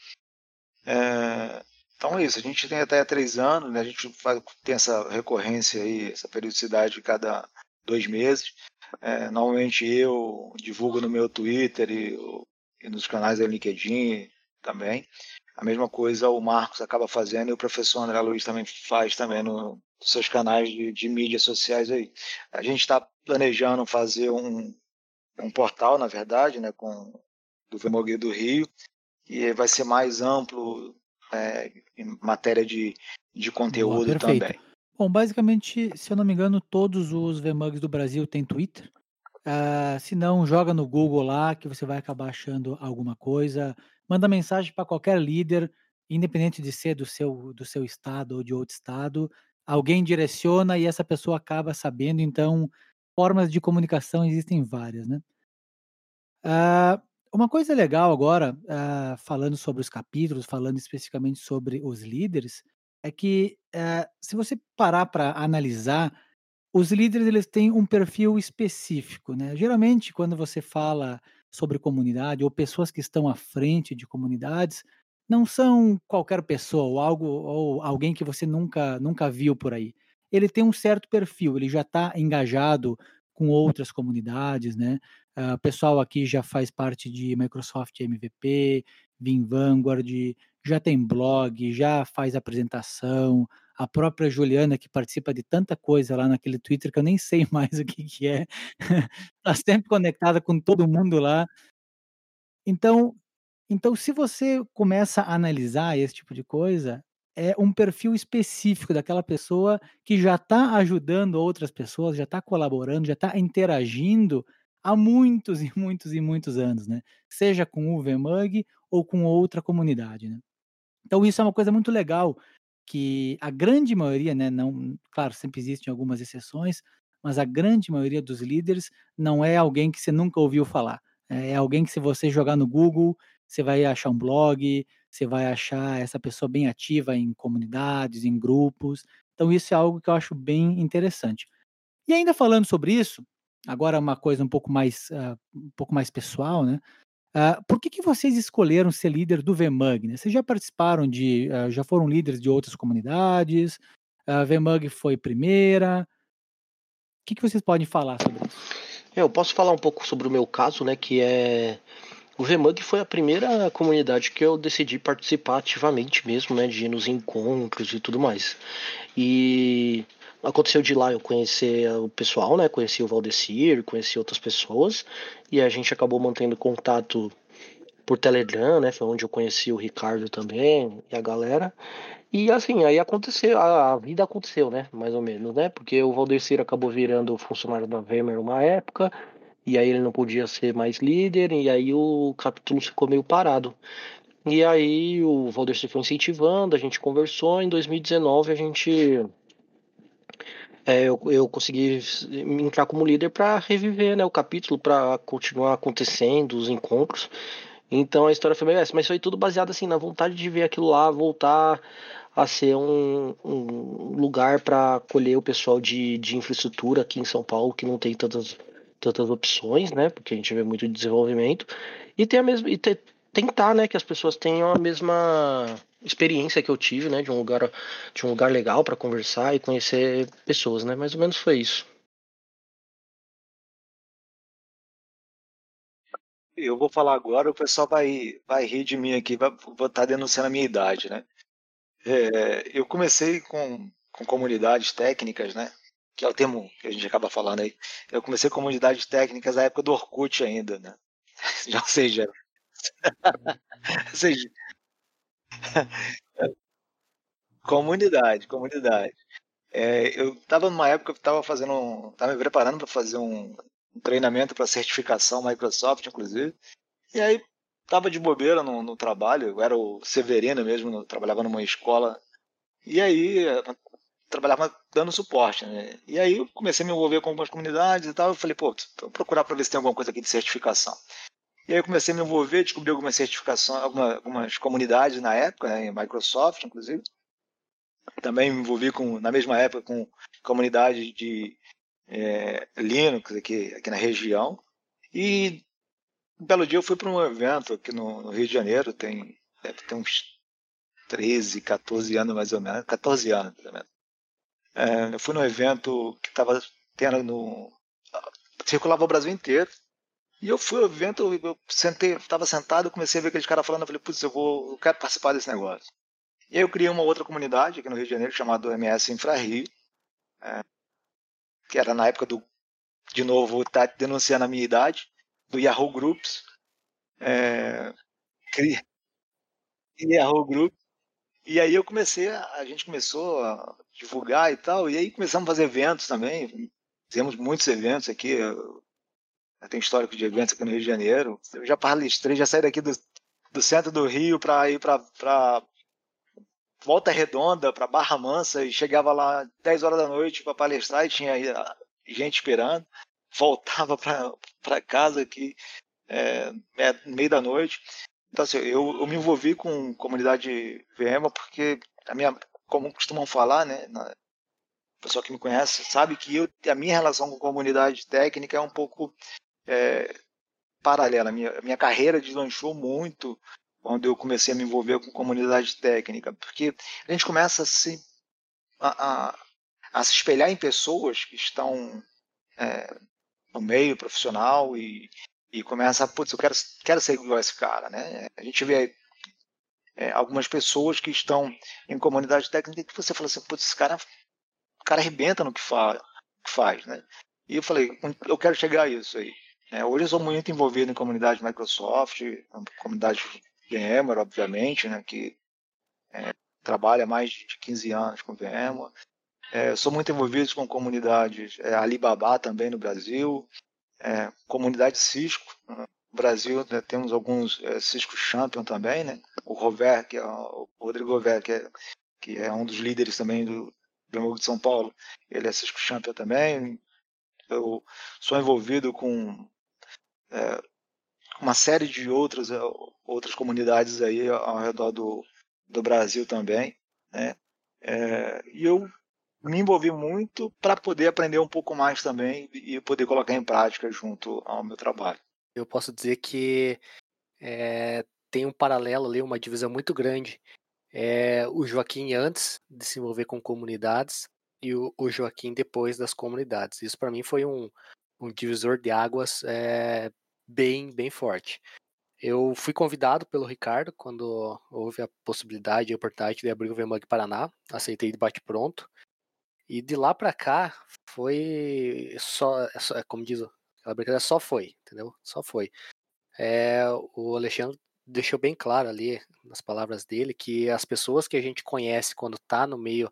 É, então é isso, a gente tem até três anos, né? a gente faz, tem essa recorrência aí, essa periodicidade cada dois meses. É, normalmente eu divulgo no meu Twitter e, e nos canais do LinkedIn também. A mesma coisa o Marcos acaba fazendo e o professor André Luiz também faz também no, nos seus canais de, de mídias sociais aí. A gente está planejando fazer um, um portal, na verdade, né, com do Vemogueiro do Rio, e vai ser mais amplo é, em matéria de, de conteúdo Boa, também. Bom, basicamente, se eu não me engano, todos os VMUGs do Brasil têm Twitter. Uh, se não, joga no Google lá que você vai acabar achando alguma coisa. Manda mensagem para qualquer líder, independente de ser do seu, do seu estado ou de outro estado, alguém direciona e essa pessoa acaba sabendo, então formas de comunicação existem várias, né? Uh, uma coisa legal agora, uh, falando sobre os capítulos, falando especificamente sobre os líderes, é que se você parar para analisar, os líderes eles têm um perfil específico, né? Geralmente, quando você fala sobre comunidade ou pessoas que estão à frente de comunidades não são qualquer pessoa ou algo ou alguém que você nunca nunca viu por aí. Ele tem um certo perfil, ele já está engajado com outras comunidades, né? Uh, o pessoal aqui já faz parte de Microsoft MVP, Vim Vanguard, já tem blog, já faz apresentação. A própria Juliana, que participa de tanta coisa lá naquele Twitter que eu nem sei [laughs] mais o que, que é, está sempre conectada com todo mundo lá. Então, então, se você começa a analisar esse tipo de coisa, é um perfil específico daquela pessoa que já está ajudando outras pessoas, já está colaborando, já está interagindo há muitos [laughs] e muitos e muitos anos, né? Seja com o VMUG ou com outra comunidade, né? Então isso é uma coisa muito legal que a grande maioria, né, não, claro, sempre existem algumas exceções, mas a grande maioria dos líderes não é alguém que você nunca ouviu falar. É alguém que se você jogar no Google, você vai achar um blog, você vai achar essa pessoa bem ativa em comunidades, em grupos. Então isso é algo que eu acho bem interessante. E ainda falando sobre isso, agora uma coisa um pouco mais, uh, um pouco mais pessoal, né? Uh, por que, que vocês escolheram ser líder do VMUG? Né? Vocês já participaram de, uh, já foram líderes de outras comunidades? A uh, foi primeira? O que, que vocês podem falar sobre isso? Eu posso falar um pouco sobre o meu caso, né? Que é o VMUG foi a primeira comunidade que eu decidi participar ativamente mesmo, né? De ir nos encontros e tudo mais. E aconteceu de lá eu conhecer o pessoal, né? Conheci o Valdecir, conheci outras pessoas e a gente acabou mantendo contato por Telegram, né? Foi onde eu conheci o Ricardo também e a galera. E assim, aí aconteceu, a, a vida aconteceu, né? Mais ou menos, né? Porque o Valdecir acabou virando funcionário da Vemer uma época, e aí ele não podia ser mais líder, e aí o capítulo ficou meio parado. E aí o Valdecir foi incentivando, a gente conversou, em 2019 a gente é, eu, eu consegui entrar como líder para reviver né, o capítulo, para continuar acontecendo os encontros. Então a história foi meio essa, mas foi tudo baseado assim na vontade de ver aquilo lá voltar a ser um, um lugar para acolher o pessoal de, de infraestrutura aqui em São Paulo, que não tem tantas, tantas opções, né? Porque a gente vê muito desenvolvimento. E ter a mesma. E ter, tentar, né, que as pessoas tenham a mesma experiência que eu tive, né, de um lugar de um lugar legal para conversar e conhecer pessoas, né? Mais ou menos foi isso. Eu vou falar agora, o pessoal vai vai rir de mim aqui, vai estar tá denunciando a minha idade, né? É, eu comecei com, com comunidades técnicas, né? Que é o termo que a gente acaba falando aí. Eu comecei com comunidades técnicas na época do Orkut ainda, né? [laughs] Já seja, [laughs] ou seja, [laughs] comunidade, comunidade. É, eu estava numa época que estava fazendo, estava me preparando para fazer um, um treinamento para certificação Microsoft, inclusive. E aí estava de bobeira no, no, trabalho, eu era o Severino mesmo, eu trabalhava numa escola. E aí trabalhava dando suporte, né? E aí eu comecei a me envolver com algumas comunidades e tal. Eu falei, pô, vou procurar para ver se tem alguma coisa aqui de certificação. E aí eu comecei a me envolver, descobri algumas certificações, algumas, comunidades na época, né, em Microsoft, inclusive. Também me envolvi com, na mesma época com comunidade de é, Linux aqui, aqui na região. E um belo dia eu fui para um evento aqui no, no, Rio de Janeiro, tem, deve ter uns 13, 14 anos mais ou menos, 14 anos pelo menos. É, eu fui num evento que estava tendo no. circulava o Brasil inteiro. E eu fui ao evento, eu sentei, estava sentado, comecei a ver aqueles caras falando, eu falei, putz, eu vou, eu quero participar desse negócio. E aí eu criei uma outra comunidade aqui no Rio de Janeiro, chamada MS Infra Rio, é, que era na época do, de novo, tá denunciando a minha idade, do Yahoo Groups. É, criei Yahoo Groups. E aí eu comecei, a, gente começou a divulgar e tal, e aí começamos a fazer eventos também, fizemos muitos eventos aqui, tem histórico de eventos aqui no Rio de Janeiro. Eu já palestrei, já saí daqui do, do centro do Rio para ir para Volta Redonda, para Barra Mansa, e chegava lá 10 horas da noite para palestrar e tinha gente esperando. Voltava para casa aqui é, meio da noite. Então, assim, eu, eu me envolvi com comunidade VMA porque a minha, como costumam falar, né, na, o pessoal que me conhece sabe que eu, a minha relação com comunidade técnica é um pouco é, paralela. Minha, minha carreira deslanchou muito quando eu comecei a me envolver com comunidade técnica, porque a gente começa a se, a, a, a se espelhar em pessoas que estão é, no meio profissional e, e começa a, putz, eu quero, quero ser igual a esse cara, né? A gente vê é, algumas pessoas que estão em comunidade técnica que você fala assim, putz, esse cara, cara arrebenta no que, fa, que faz, né? E eu falei, eu quero chegar a isso aí. É, hoje eu sou muito envolvido em comunidade Microsoft, comunidade VMware, obviamente, né, que é, trabalha há mais de 15 anos com VMware. É, sou muito envolvido com comunidades é, Alibaba também no Brasil, é, comunidade Cisco. No Brasil né, temos alguns é, Cisco Champion também, né? O Rover, que é o Rodrigo Rover, que é, que é um dos líderes também do Flamengo de São Paulo, ele é Cisco Champion também. Eu sou envolvido com é, uma série de outras, é, outras comunidades aí ao redor do, do Brasil também. Né? É, e eu me envolvi muito para poder aprender um pouco mais também e poder colocar em prática junto ao meu trabalho. Eu posso dizer que é, tem um paralelo ali, uma divisão muito grande. É, o Joaquim antes de se envolver com comunidades e o, o Joaquim depois das comunidades. Isso para mim foi um, um divisor de águas é, bem, bem forte. Eu fui convidado pelo Ricardo quando houve a possibilidade e a oportunidade de abrir o VMUG Paraná, aceitei de bate-pronto. E de lá para cá foi só, é só, é como diz aquela brincadeira, só foi, entendeu? Só foi. É, o Alexandre deixou bem claro ali nas palavras dele que as pessoas que a gente conhece quando está no meio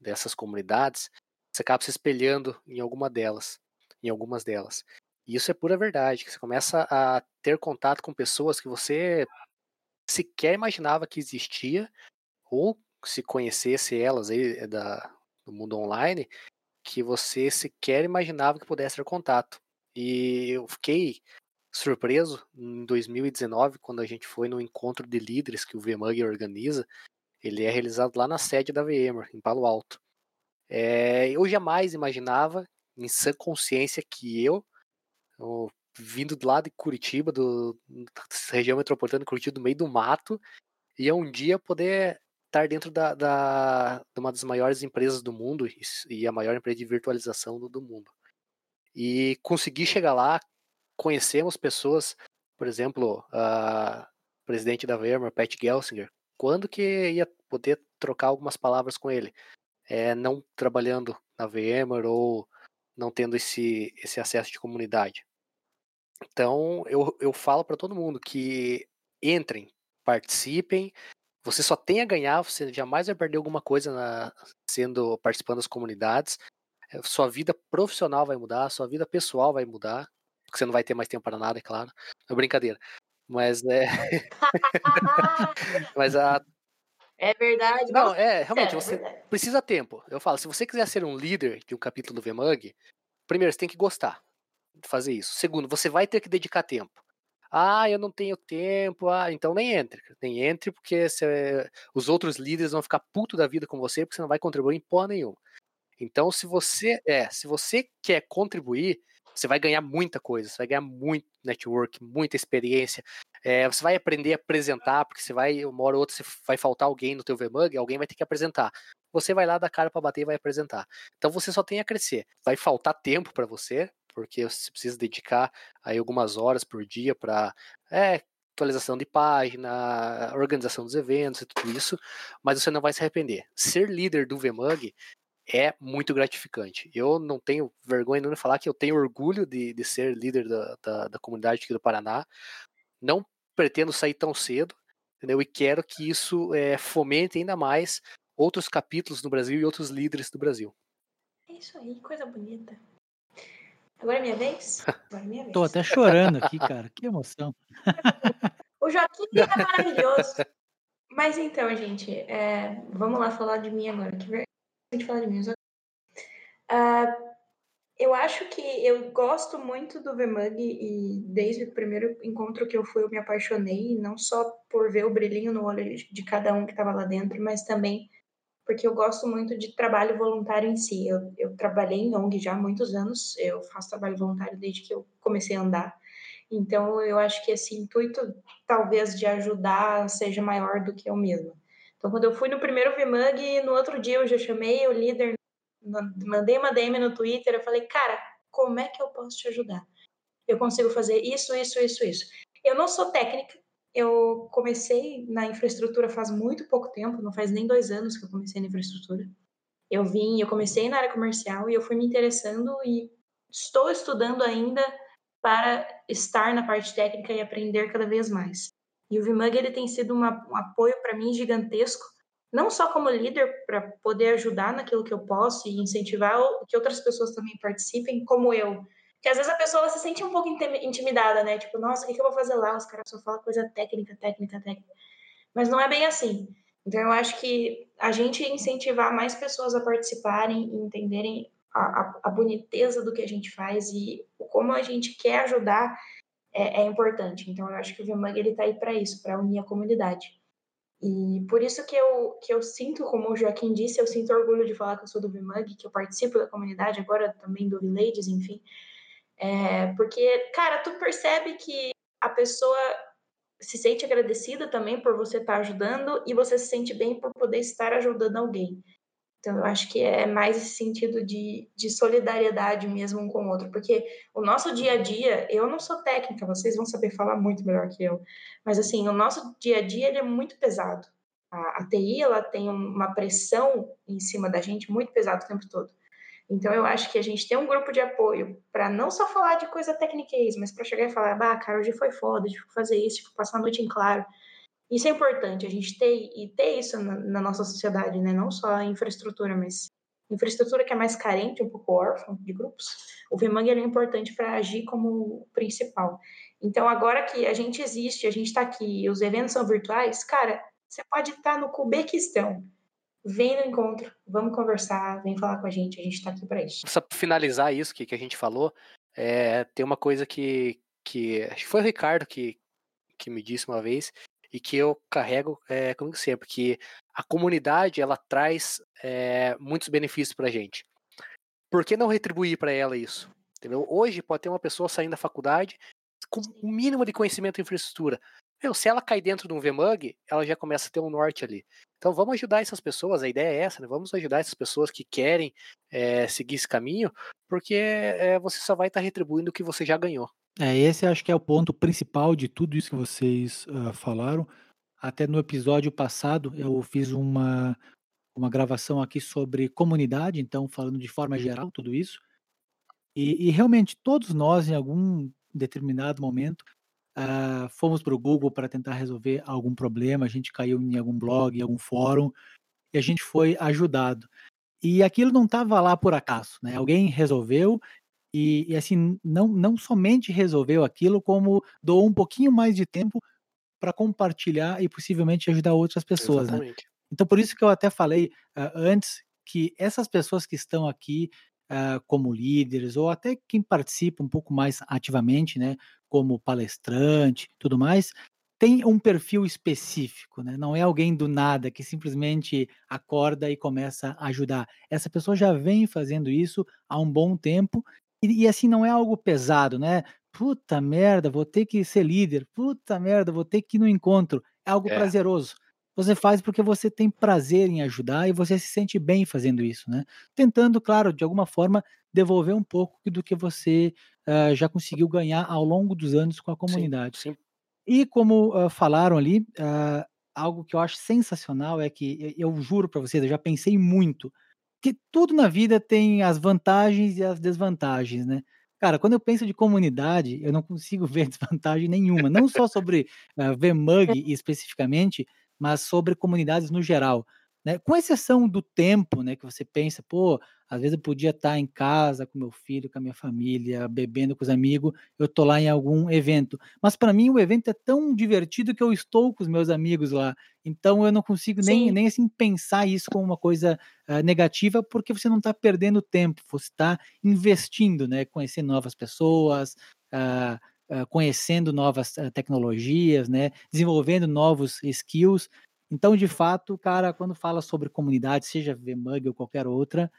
dessas comunidades, você acaba se espelhando em alguma delas, em algumas delas. E isso é pura verdade, que você começa a ter contato com pessoas que você sequer imaginava que existia, ou se conhecesse elas aí eh, da, do mundo online, que você sequer imaginava que pudesse ter contato. E eu fiquei surpreso em 2019, quando a gente foi no encontro de líderes que o VMUG organiza. Ele é realizado lá na sede da VMware, em Palo Alto. É, eu jamais imaginava, em sã consciência, que eu, eu vindo lá de Curitiba, do, da região metropolitana de Curitiba, do meio do mato, ia um dia poder estar dentro da, da, de uma das maiores empresas do mundo e a maior empresa de virtualização do, do mundo. E conseguir chegar lá, conhecemos pessoas, por exemplo, a presidente da VMware, Pat Gelsinger, quando que ia poder trocar algumas palavras com ele? É, não trabalhando na VMware ou não tendo esse, esse acesso de comunidade. Então, eu, eu falo para todo mundo que entrem, participem, você só tem a ganhar, você jamais vai perder alguma coisa na, sendo participando das comunidades. Eh, sua vida profissional vai mudar, sua vida pessoal vai mudar, porque você não vai ter mais tempo para nada, é claro. É brincadeira. Mas é. [laughs] [laughs] Mas a. É verdade. Não, é, realmente, é, você é precisa tempo. Eu falo, se você quiser ser um líder de um capítulo do VMUG, primeiro, você tem que gostar de fazer isso. Segundo, você vai ter que dedicar tempo. Ah, eu não tenho tempo. Ah, então nem entre. Nem entre, porque você, os outros líderes vão ficar puto da vida com você, porque você não vai contribuir em porra nenhuma. Então, se você é, se você quer contribuir, você vai ganhar muita coisa, você vai ganhar muito network, muita experiência. É, você vai aprender a apresentar, porque você vai, uma hora ou outra, vai faltar alguém no teu VMUG, alguém vai ter que apresentar. Você vai lá dar cara para bater e vai apresentar. Então você só tem a crescer. Vai faltar tempo para você, porque você precisa dedicar aí algumas horas por dia para é, atualização de página, organização dos eventos e tudo isso, mas você não vai se arrepender. Ser líder do VMUG é muito gratificante. Eu não tenho vergonha de falar que eu tenho orgulho de, de ser líder da, da, da comunidade aqui do Paraná. Não pretendo sair tão cedo, entendeu? E quero que isso é, fomente ainda mais outros capítulos no Brasil e outros líderes do Brasil. É isso aí, coisa bonita. Agora é minha vez? [laughs] Agora é minha vez. Tô até chorando aqui, cara. Que emoção. [laughs] o Joaquim é maravilhoso. Mas então, gente, é... vamos lá falar de mim agora. Que de falar de mim. Uh, eu acho que eu gosto muito do VMUG e desde o primeiro encontro que eu fui eu me apaixonei, não só por ver o brilhinho no olho de cada um que estava lá dentro, mas também porque eu gosto muito de trabalho voluntário em si. Eu, eu trabalhei em ONG já há muitos anos, eu faço trabalho voluntário desde que eu comecei a andar. Então, eu acho que esse intuito, talvez, de ajudar seja maior do que eu mesma. Então, quando eu fui no primeiro VMUG, no outro dia eu já chamei o líder, mandei uma DM no Twitter, eu falei, cara, como é que eu posso te ajudar? Eu consigo fazer isso, isso, isso, isso. Eu não sou técnica, eu comecei na infraestrutura faz muito pouco tempo, não faz nem dois anos que eu comecei na infraestrutura. Eu vim, eu comecei na área comercial e eu fui me interessando e estou estudando ainda para estar na parte técnica e aprender cada vez mais. E o VMUG ele tem sido uma, um apoio para mim gigantesco, não só como líder para poder ajudar naquilo que eu posso e incentivar que outras pessoas também participem, como eu que às vezes a pessoa se sente um pouco intimidada, né? Tipo, nossa, o que eu vou fazer lá? Os caras só falam coisa técnica, técnica, técnica. Mas não é bem assim. Então, eu acho que a gente incentivar mais pessoas a participarem e entenderem a, a, a boniteza do que a gente faz e como a gente quer ajudar é, é importante. Então, eu acho que o VMUG ele está aí para isso, para unir a comunidade. E por isso que eu, que eu sinto, como o Joaquim disse, eu sinto orgulho de falar que eu sou do VMUG, que eu participo da comunidade, agora também do Villages, enfim. É, porque, cara, tu percebe que a pessoa se sente agradecida também por você estar ajudando e você se sente bem por poder estar ajudando alguém. Então, eu acho que é mais esse sentido de, de solidariedade mesmo um com o outro, porque o nosso dia a dia, eu não sou técnica, vocês vão saber falar muito melhor que eu, mas assim, o nosso dia a dia ele é muito pesado. a, a TI ela tem uma pressão em cima da gente muito pesada o tempo todo. Então, eu acho que a gente tem um grupo de apoio para não só falar de coisa técnica, mas para chegar e falar, bah, cara, hoje foi foda, tive que fazer isso, tive que passar a noite em claro. Isso é importante, a gente ter, e ter isso na, na nossa sociedade, né? Não só a infraestrutura, mas infraestrutura que é mais carente, um pouco órfã de grupos. O VMANG é importante para agir como principal. Então, agora que a gente existe, a gente está aqui, os eventos são virtuais, cara, você pode estar no Cubequistão, vem no encontro, vamos conversar, vem falar com a gente, a gente está aqui para isso. Só para finalizar isso que, que a gente falou, é, tem uma coisa que, que acho que foi o Ricardo que, que me disse uma vez e que eu carrego é, comigo sempre, que a comunidade ela traz é, muitos benefícios para a gente. Por que não retribuir para ela isso? Entendeu? Hoje pode ter uma pessoa saindo da faculdade com o um mínimo de conhecimento em infraestrutura. Meu, se ela cai dentro de um VMUG, ela já começa a ter um norte ali. Então vamos ajudar essas pessoas, a ideia é essa, né? Vamos ajudar essas pessoas que querem é, seguir esse caminho, porque é, você só vai estar tá retribuindo o que você já ganhou. É, esse acho que é o ponto principal de tudo isso que vocês uh, falaram. Até no episódio passado eu fiz uma, uma gravação aqui sobre comunidade, então falando de forma geral tudo isso. E, e realmente todos nós, em algum determinado momento, Uh, fomos para o Google para tentar resolver algum problema, a gente caiu em algum blog, em algum fórum, e a gente foi ajudado. E aquilo não estava lá por acaso, né? Alguém resolveu e, e, assim não, não somente resolveu aquilo, como doou um pouquinho mais de tempo para compartilhar e possivelmente ajudar outras pessoas. Né? Então por isso que eu até falei uh, antes que essas pessoas que estão aqui uh, como líderes ou até quem participa um pouco mais ativamente, né, como palestrante, tudo mais, tem um perfil específico, né? Não é alguém do nada que simplesmente acorda e começa a ajudar. Essa pessoa já vem fazendo isso há um bom tempo e, e assim não é algo pesado, né? Puta merda, vou ter que ser líder. Puta merda, vou ter que ir no encontro. É algo é. prazeroso. Você faz porque você tem prazer em ajudar e você se sente bem fazendo isso, né? Tentando, claro, de alguma forma, devolver um pouco do que você uh, já conseguiu ganhar ao longo dos anos com a comunidade. Sim, sim. E como uh, falaram ali, uh, algo que eu acho sensacional é que eu juro para vocês, eu já pensei muito que tudo na vida tem as vantagens e as desvantagens, né? Cara, quando eu penso de comunidade, eu não consigo [laughs] ver desvantagem nenhuma, não só sobre uh, VMUG [laughs] especificamente, mas sobre comunidades no geral. Né? Com exceção do tempo, né, que você pensa, pô, às vezes eu podia estar em casa com meu filho, com a minha família, bebendo com os amigos, eu tô lá em algum evento. Mas para mim o evento é tão divertido que eu estou com os meus amigos lá. Então eu não consigo nem, nem assim pensar isso como uma coisa uh, negativa, porque você não está perdendo tempo, você está investindo, né, conhecendo novas pessoas, uh, uh, conhecendo novas tecnologias, né, desenvolvendo novos skills. Então, de fato, cara, quando fala sobre comunidade, seja VMUG ou qualquer outra,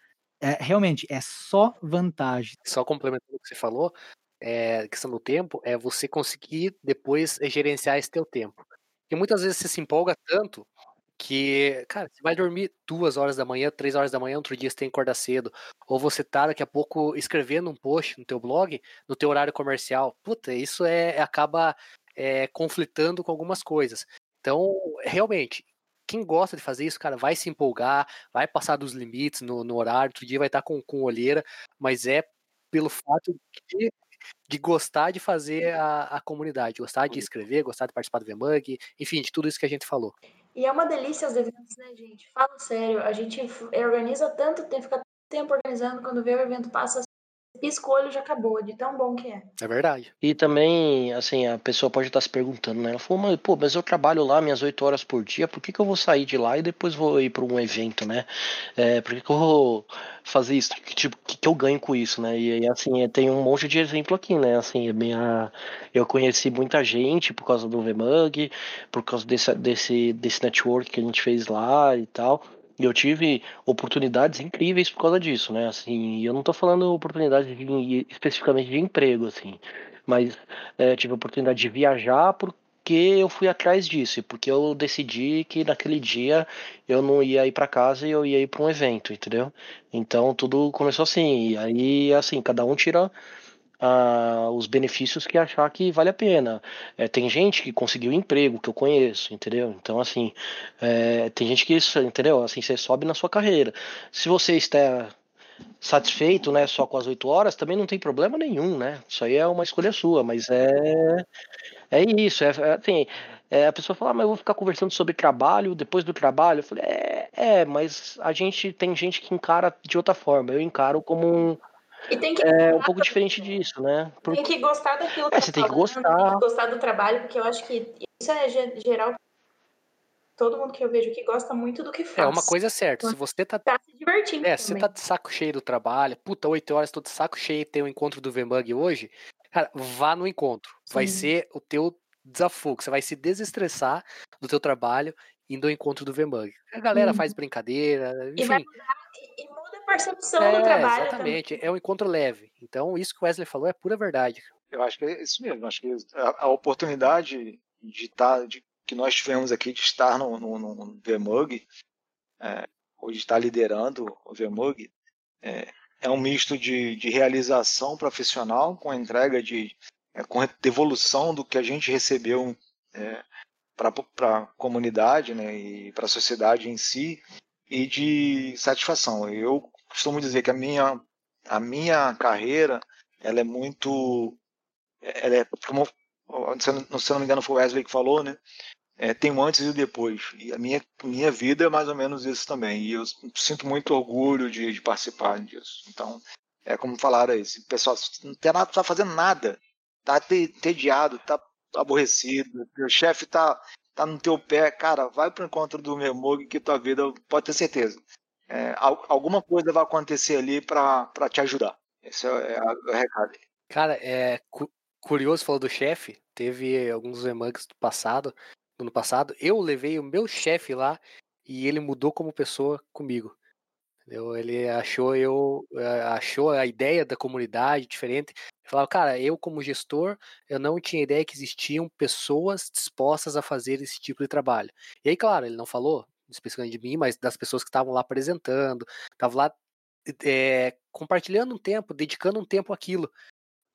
é, realmente é só vantagem. Só complementando o que você falou, é, questão do tempo, é você conseguir depois gerenciar esse teu tempo. Porque muitas vezes você se empolga tanto que, cara, você vai dormir duas horas da manhã, três horas da manhã, outro dia você tem que acordar cedo. Ou você tá daqui a pouco escrevendo um post no teu blog, no teu horário comercial. Puta, isso é acaba é, conflitando com algumas coisas. Então, realmente, quem gosta de fazer isso, cara, vai se empolgar, vai passar dos limites no, no horário, outro dia vai estar com, com olheira, mas é pelo fato de, de gostar de fazer a, a comunidade, gostar de escrever, gostar de participar do VMUG, enfim, de tudo isso que a gente falou. E é uma delícia os eventos, né, gente? Fala sério, a gente organiza tanto tempo, fica tanto tempo organizando, quando vê o evento passa pisca o olho já acabou, de tão bom que é. É verdade. E também, assim, a pessoa pode estar se perguntando, né? Ela falou, mas, pô, mas eu trabalho lá minhas oito horas por dia, por que, que eu vou sair de lá e depois vou ir para um evento, né? É, por que, que eu vou fazer isso? Que, tipo, que, que eu ganho com isso, né? E, e assim, tem um monte de exemplo aqui, né? Assim, minha, eu conheci muita gente por causa do VMUG, por causa desse, desse, desse network que a gente fez lá e tal. E eu tive oportunidades incríveis por causa disso, né? Assim, eu não estou falando oportunidades de, especificamente de emprego, assim, mas é, tive a oportunidade de viajar porque eu fui atrás disso, porque eu decidi que naquele dia eu não ia ir para casa e eu ia ir para um evento, entendeu? Então tudo começou assim, e aí assim, cada um tira ah, os benefícios que achar que vale a pena. É, tem gente que conseguiu emprego, que eu conheço, entendeu? Então, assim, é, tem gente que, isso, entendeu? Assim, você sobe na sua carreira. Se você está satisfeito, né, só com as oito horas, também não tem problema nenhum, né? Isso aí é uma escolha sua, mas é é isso, é, é assim, é, a pessoa fala, ah, mas eu vou ficar conversando sobre trabalho depois do trabalho. Eu falei, é, é, mas a gente tem gente que encara de outra forma. Eu encaro como um, E tem que, é, um pouco diferente disso, né? Por- tem que gostar daquilo que É, tá você tem que gostar. Tem que gostar do trabalho, porque eu acho que isso é ge- geral. Todo mundo que eu vejo que gosta muito do que faz. É uma coisa certa, se você tá Tá se divertindo É, você também. tá de saco cheio do trabalho, puta, 8 horas, tô de saco cheio e tem o encontro do VMUG hoje, cara, vá no encontro. Vai Sim. ser o teu desafogo, você vai se desestressar do teu trabalho indo ao encontro do VMUG. A galera Uhum. faz brincadeira, E vai enfim. mudar e, percepção É, do trabalho exatamente, é um encontro leve. Então, isso que o Wesley falou é pura verdade. Eu acho que é isso mesmo. Acho que a, a oportunidade de estar, de, que nós tivemos aqui de estar no, no, no VMUG, é, ou de estar liderando o VMUG, é, é um misto de, de realização profissional com a entrega de é, com a devolução do que a gente recebeu para a comunidade né, e para a sociedade em si e de satisfação. Eu costumo dizer que a minha, a minha carreira ela é muito ela é como se eu não, se me engano foi o Wesley que falou, né? É, tem um antes e o depois. E a minha, minha vida é mais ou menos isso também. E eu sinto muito orgulho de, de participar disso. Então, é como falaram aí, esse pessoal não tem nada, tá fazendo nada. Tá te- entediado, tá aborrecido, o chefe tá, tá no teu pé, cara, vai pro encontro do Memog que tua vida, pode ter certeza. É, al- alguma coisa vai acontecer ali para te ajudar. Esse é, é o recado. Cara, é cu- curioso falou do chefe. Teve alguns VMUGs do passado, do ano passado. Eu levei o meu chefe lá e ele mudou como pessoa comigo. Entendeu? Ele achou eu eh, achou a ideia da comunidade diferente. Ele falava, cara, eu como gestor, eu não tinha ideia que existiam pessoas dispostas a fazer esse tipo de trabalho. E aí, claro, ele não falou especificamente de mim, mas das pessoas que estavam lá apresentando, estavam lá eh, compartilhando um tempo, dedicando um tempo àquilo.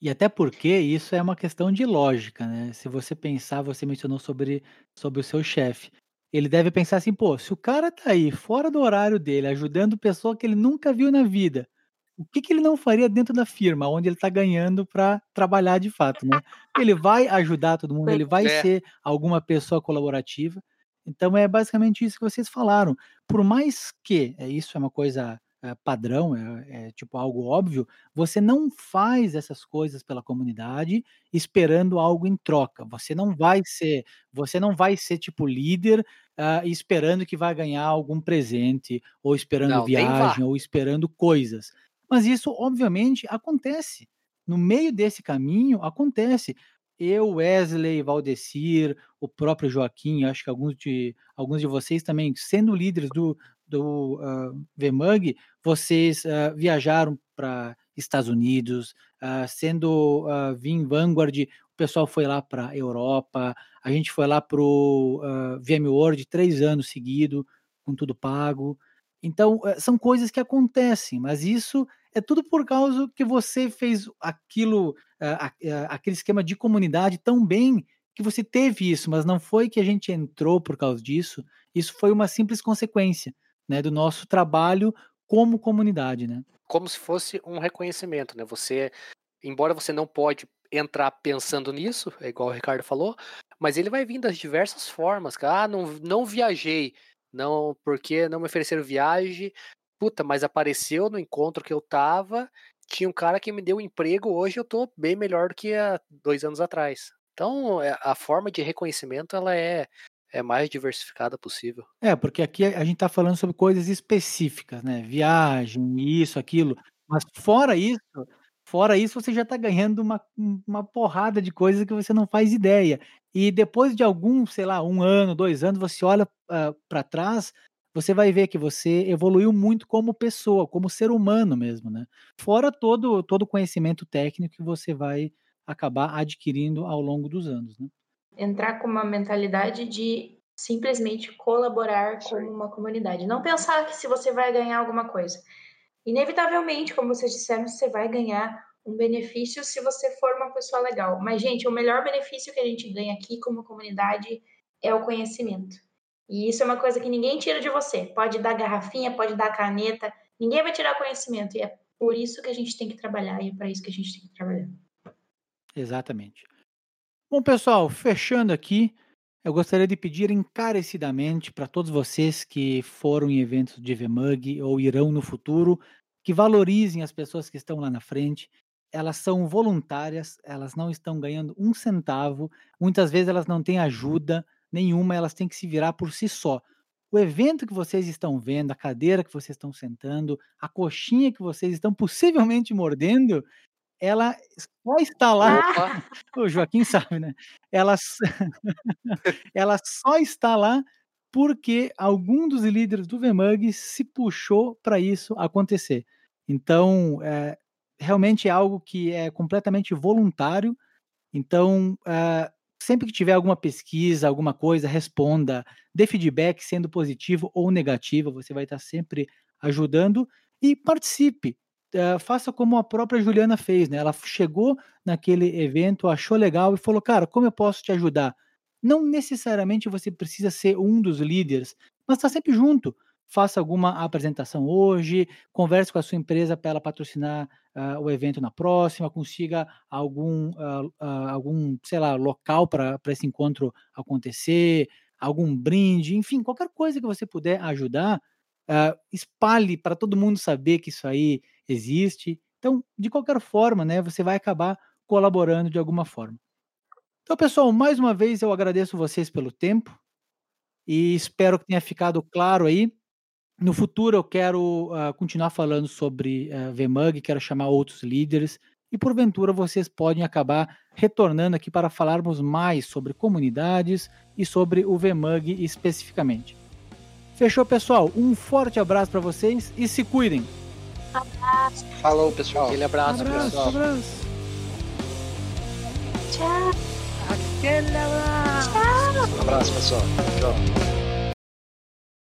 E até porque isso é uma questão de lógica, né? Se você pensar, você mencionou sobre, sobre o seu chefe. Ele deve pensar assim, pô, se o cara tá aí fora do horário dele, ajudando pessoa que ele nunca viu na vida, o que, que ele não faria dentro da firma, onde ele tá ganhando para trabalhar de fato, né? Ele vai ajudar todo mundo, ele [laughs] vai É. ser alguma pessoa colaborativa. Então é basicamente isso que vocês falaram. Por mais que é, isso é uma coisa é, padrão, é, é tipo algo óbvio, você não faz essas coisas pela comunidade esperando algo em troca. Você não vai ser, você não vai ser tipo líder ah, esperando que vai ganhar algum presente ou esperando Não, viagem ou esperando coisas. Mas isso obviamente acontece. No meio desse caminho acontece. Eu, Wesley, Valdecir, o próprio Joaquim, acho que alguns de, alguns de vocês também, sendo líderes do, do ah, VMUG, vocês ah, viajaram para Estados Unidos, ah, sendo uh, Vim Vanguard, o pessoal foi lá para Europa, a gente foi lá para o uh, VMworld três anos seguidos, com tudo pago. Então, eh, são coisas que acontecem, mas isso é tudo por causa que você fez aquilo, a- a- aquele esquema de comunidade tão bem que você teve isso, mas não foi que a gente entrou por causa disso, isso foi uma simples consequência, né, do nosso trabalho como comunidade, né? como se fosse um reconhecimento, né? Você, embora você não pode entrar pensando nisso, é igual o Ricardo falou, mas ele vai vir das diversas formas. Ah, não, não viajei, não, porque não me ofereceram viagem. Puta, mas apareceu no encontro que eu tava, tinha um cara que me deu um emprego, hoje eu tô bem melhor do que há dois anos atrás. Então, é- a forma de reconhecimento, ela é, é mais diversificada possível. É, porque aqui a gente está falando sobre coisas específicas, né? Viagem, isso, aquilo. Mas fora isso, fora isso, você já está ganhando uma, um- uma porrada de coisas que você não faz ideia. E depois de algum, sei lá, um ano, dois anos, você olha para trás, você vai ver que você evoluiu muito como pessoa, como ser humano mesmo, né? Fora todo todo o conhecimento técnico que você vai acabar adquirindo ao longo dos anos, né? Entrar com uma mentalidade de simplesmente colaborar Isso com aí. uma comunidade. Não pensar que se você vai ganhar alguma coisa. Inevitavelmente, como vocês disseram, você vai ganhar um benefício se você for uma pessoa legal. Mas, gente, o melhor benefício que a gente ganha aqui como comunidade é o conhecimento. E isso é uma coisa que ninguém tira de você. Pode dar garrafinha, pode dar caneta, ninguém vai tirar conhecimento. E é por isso que a gente tem que trabalhar e é para isso que a gente tem que trabalhar. Exatamente. Bom, pessoal, fechando aqui, eu gostaria de pedir encarecidamente para todos vocês que foram em eventos de VMUG ou irão no futuro, que valorizem as pessoas que estão lá na frente. Elas são voluntárias, elas não estão ganhando um centavo, muitas vezes elas não têm ajuda nenhuma, elas têm que se virar por si só. O evento que vocês estão vendo, a cadeira que vocês estão sentando, a coxinha que vocês estão possivelmente mordendo, ela só está lá. Ah! [laughs] O Joaquim sabe, né? Ela, [laughs] ela só está lá porque algum dos líderes do VMUG se puxou para isso acontecer. Então, é, realmente é algo que é completamente voluntário. Então, é, sempre que tiver alguma pesquisa, alguma coisa, responda, dê feedback, sendo positivo ou negativo, você vai estar sempre ajudando e participe. Uh, faça como a própria Juliana fez, né? Ela chegou naquele evento, achou legal e falou: Cara, como eu posso te ajudar? Não necessariamente você precisa ser um dos líderes, mas está sempre junto. Faça alguma apresentação hoje, converse com a sua empresa para ela patrocinar uh, o evento na próxima, consiga algum, uh, algum sei lá, local para esse encontro acontecer, algum brinde, enfim, qualquer coisa que você puder ajudar, espalhe para todo mundo saber que isso aí existe. Então, de qualquer forma, né, você vai acabar colaborando de alguma forma. Então, pessoal, mais uma vez eu agradeço vocês pelo tempo e espero que tenha ficado claro aí. No futuro eu quero uh, continuar falando sobre uh, VMUG, quero chamar outros líderes e porventura vocês podem acabar retornando aqui para falarmos mais sobre comunidades e sobre o VMUG especificamente. Fechou, pessoal? Um forte abraço para vocês e se cuidem! Abraço. Falou, pessoal. Aquele abraço, abraço, pessoal. abraço. Tchau. Aquele abraço. Tchau. Um abraço, pessoal. Tchau.